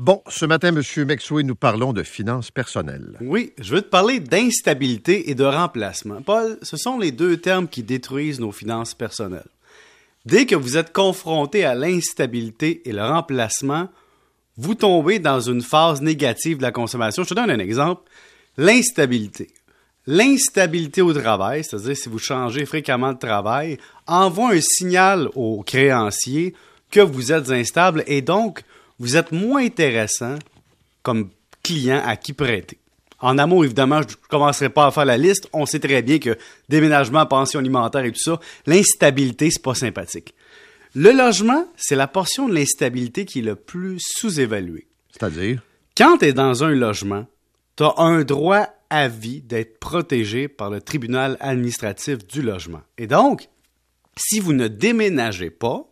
Bon, ce matin, M. Mexoué, nous parlons de finances personnelles. Oui, je veux te parler d'instabilité et de remplacement. Paul, ce sont les deux termes qui détruisent nos finances personnelles. Dès que vous êtes confronté à l'instabilité et le remplacement, vous tombez dans une phase négative de la consommation. Je te donne un exemple. L'instabilité. L'instabilité au travail, c'est-à-dire si vous changez fréquemment de travail, envoie un signal aux créanciers que vous êtes instable et donc vous êtes moins intéressant comme client à qui prêter. En amour, évidemment, je ne commencerai pas à faire la liste. On sait très bien que déménagement, pension alimentaire et tout ça, l'instabilité, c'est pas sympathique. Le logement, c'est la portion de l'instabilité qui est le plus sous-évaluée. C'est-à-dire? Quand tu es dans un logement, tu as un droit à vie d'être protégé par le tribunal administratif du logement. Et donc, si vous ne déménagez pas,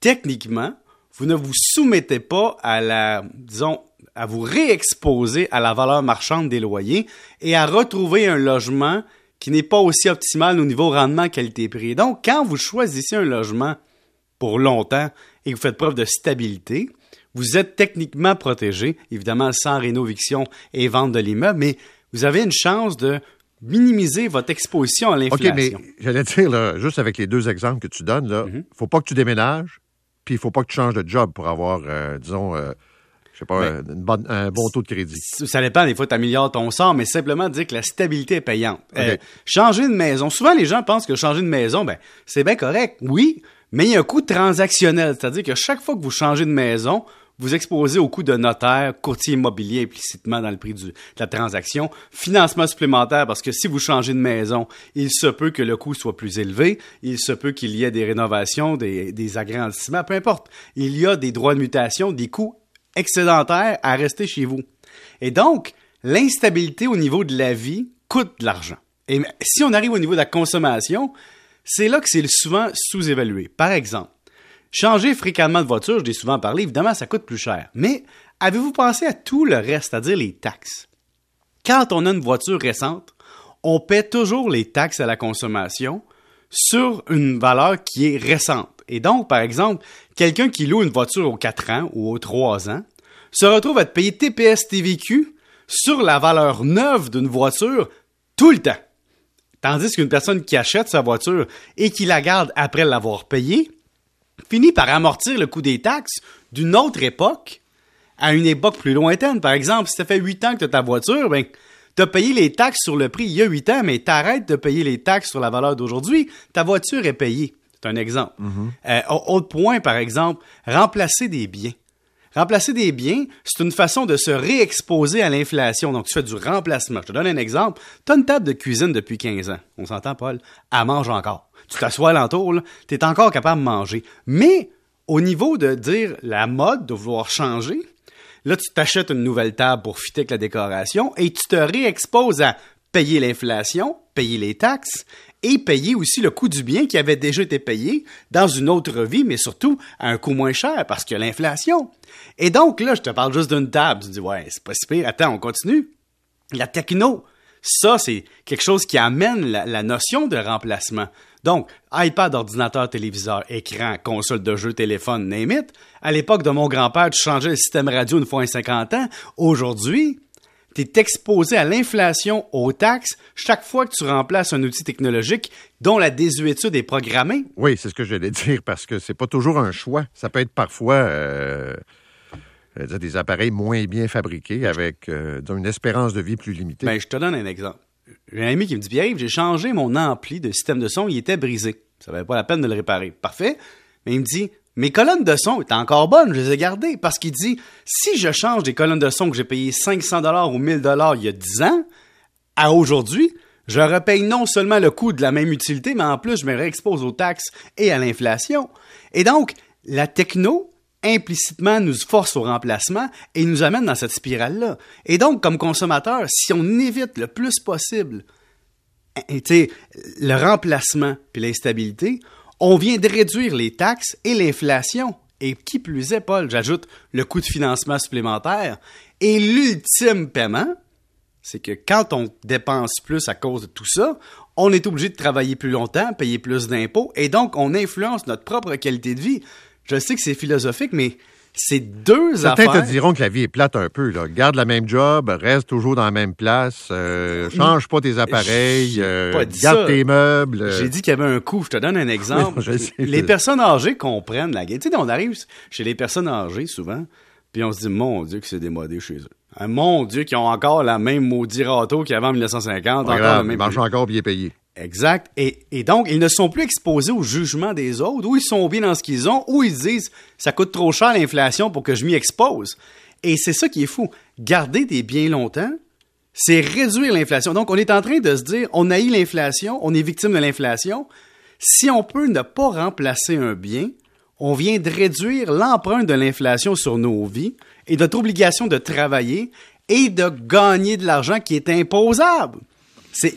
techniquement, vous ne vous soumettez pas à la, disons, à vous réexposer à la valeur marchande des loyers et à retrouver un logement qui n'est pas aussi optimal au niveau rendement qualité-prix. Donc, quand vous choisissez un logement pour longtemps et que vous faites preuve de stabilité, vous êtes techniquement protégé, évidemment sans rénoviction et vente de l'immeuble, mais vous avez une chance de minimiser votre exposition à l'inflation. OK, mais j'allais dire, là, juste avec les deux exemples que tu donnes, il ne faut pas que tu déménages, puis il faut pas que tu changes de job pour avoir, euh, disons, euh, je sais pas, un bon taux de crédit. Ça dépend, des fois, tu améliores ton sort, mais simplement dire que la stabilité est payante. Euh, changer de maison. Souvent, les gens pensent que changer de maison, ben, c'est bien correct, oui, mais il y a un coût transactionnel. C'est-à-dire que chaque fois que vous changez de maison, vous exposez au coût de notaire, courtier immobilier implicitement dans le prix de la transaction, financement supplémentaire parce que si vous changez de maison, il se peut que le coût soit plus élevé, il se peut qu'il y ait des rénovations, des, des agrandissements, peu importe. Il y a des droits de mutation, des coûts excédentaires à rester chez vous. Et donc, l'instabilité au niveau de la vie coûte de l'argent. Et si on arrive au niveau de la consommation, c'est là que c'est souvent sous-évalué. Par exemple, Changer fréquemment de voiture, je l'ai souvent parlé, évidemment, ça coûte plus cher. Mais avez-vous pensé à tout le reste, c'est-à-dire les taxes? Quand on a une voiture récente, on paie toujours les taxes à la consommation sur une valeur qui est récente. Et donc, par exemple, quelqu'un qui loue une voiture aux 4 ans ou aux 3 ans se retrouve à te payer TPS TVQ sur la valeur neuve d'une voiture tout le temps. Tandis qu'une personne qui achète sa voiture et qui la garde après l'avoir payée, finit par amortir le coût des taxes d'une autre époque à une époque plus lointaine. Par exemple, si ça fait huit ans que tu as ta voiture, ben, tu as payé les taxes sur le prix il y a huit ans, mais tu arrêtes de payer les taxes sur la valeur d'aujourd'hui, ta voiture est payée. C'est un exemple. Mm-hmm. Euh, autre point, par exemple, remplacer des biens. Remplacer des biens, c'est une façon de se réexposer à l'inflation. Donc, tu fais du remplacement. Je te donne un exemple. Tu as une table de cuisine depuis 15 ans. On s'entend, Paul? Elle mange encore tu t'assois alentour, tu es encore capable de manger. Mais au niveau de dire la mode, de vouloir changer, là, tu t'achètes une nouvelle table pour fitter avec la décoration et tu te réexposes à payer l'inflation, payer les taxes et payer aussi le coût du bien qui avait déjà été payé dans une autre vie, mais surtout à un coût moins cher parce que l'inflation. Et donc là, je te parle juste d'une table. Tu dis, ouais, c'est pas si pire. Attends, on continue. La techno, ça, c'est quelque chose qui amène la, notion de remplacement. Donc, iPad, ordinateur, téléviseur, écran, console de jeu, téléphone, name it. À l'époque de mon grand-père, tu changeais le système radio une fois en 50 ans. Aujourd'hui, tu es exposé à l'inflation, aux taxes, chaque fois que tu remplaces un outil technologique dont la désuétude est programmée. Oui, c'est ce que j'allais dire, parce que c'est pas toujours un choix. Ça peut être parfois... Euh, des appareils moins bien fabriqués avec euh, une espérance de vie plus limitée. Ben, je te donne un exemple. J'ai un ami qui me dit Pierre, j'ai changé mon ampli de système de son, il était brisé. Ça valait pas la peine de le réparer. Parfait. Mais il me dit Mes colonnes de son étaient encore bonnes, je les ai gardées. Parce qu'il dit Si je change des colonnes de son que j'ai payées 500 ou 1000 il y a 10 ans, à aujourd'hui, je repaye non seulement le coût de la même utilité, mais en plus, je me réexpose aux taxes et à l'inflation. Et donc, la techno, implicitement nous force au remplacement et nous amène dans cette spirale-là. Et donc, comme consommateur, si on évite le plus possible le remplacement puis l'instabilité, on vient de réduire les taxes et l'inflation. Et qui plus est, Paul, j'ajoute le coût de financement supplémentaire. Et l'ultime paiement, c'est que quand on dépense plus à cause de tout ça, on est obligé de travailler plus longtemps, payer plus d'impôts, et donc on influence notre propre qualité de vie. Je sais que c'est philosophique, mais C'est deux Certains affaires. te diront que la vie est plate un peu. Là. Garde la même job, reste toujours dans la même place, euh, change pas tes appareils, euh, pas garde ça. tes meubles. euh, J'ai dit qu'il y avait un coût. Je te donne un exemple. Sais, les personnes âgées comprennent la game. Tu sais, on arrive chez les personnes âgées souvent, puis on se dit, mon Dieu, que c'est démodé chez eux. Hein, mon Dieu, qu'ils ont encore la même maudit râteau qu'il y avait en 1950. pas encore grave, le il même marche encore bien payé. Exact. Et, et donc, ils ne sont plus exposés au jugement des autres, ou ils sont bien dans ce qu'ils ont, ou ils se disent ça coûte trop cher l'inflation pour que je m'y expose. Et c'est ça qui est fou. Garder des biens longtemps, c'est réduire l'inflation. Donc, on est en train de se dire on haït l'inflation, on est victime de l'inflation. Si on peut ne pas remplacer un bien, on vient de réduire l'empreinte de l'inflation sur nos vies et notre obligation de travailler et de gagner de l'argent qui est imposable. C'est,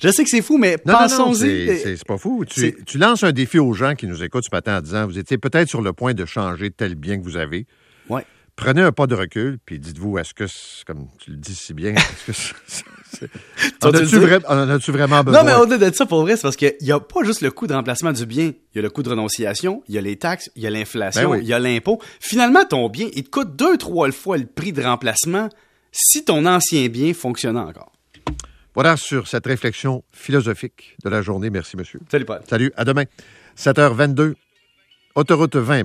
je sais que c'est fou, mais pensons-y. c'est pas fou. Tu, lances un défi aux gens qui nous écoutent ce matin en disant, vous étiez peut-être sur le point de changer tel bien que vous avez. Ouais. Prenez un pas de recul, puis dites-vous, est-ce que, comme tu le dis si bien, est-ce que en as-tu vra- vraiment besoin? Non, mais au-delà de ça, pour vrai, c'est parce qu'il n'y a pas juste le coût de remplacement du bien. Il y a le coût de renonciation, il y a les taxes, il y a l'inflation, Ben oui. il y a l'impôt. Finalement, ton bien, il te coûte deux, trois fois le prix de remplacement si ton ancien bien fonctionnait encore. Voilà sur cette réflexion philosophique de la journée. Merci, monsieur. Salut, Paul. Salut, à demain. 7h22, autoroute 20, Marc.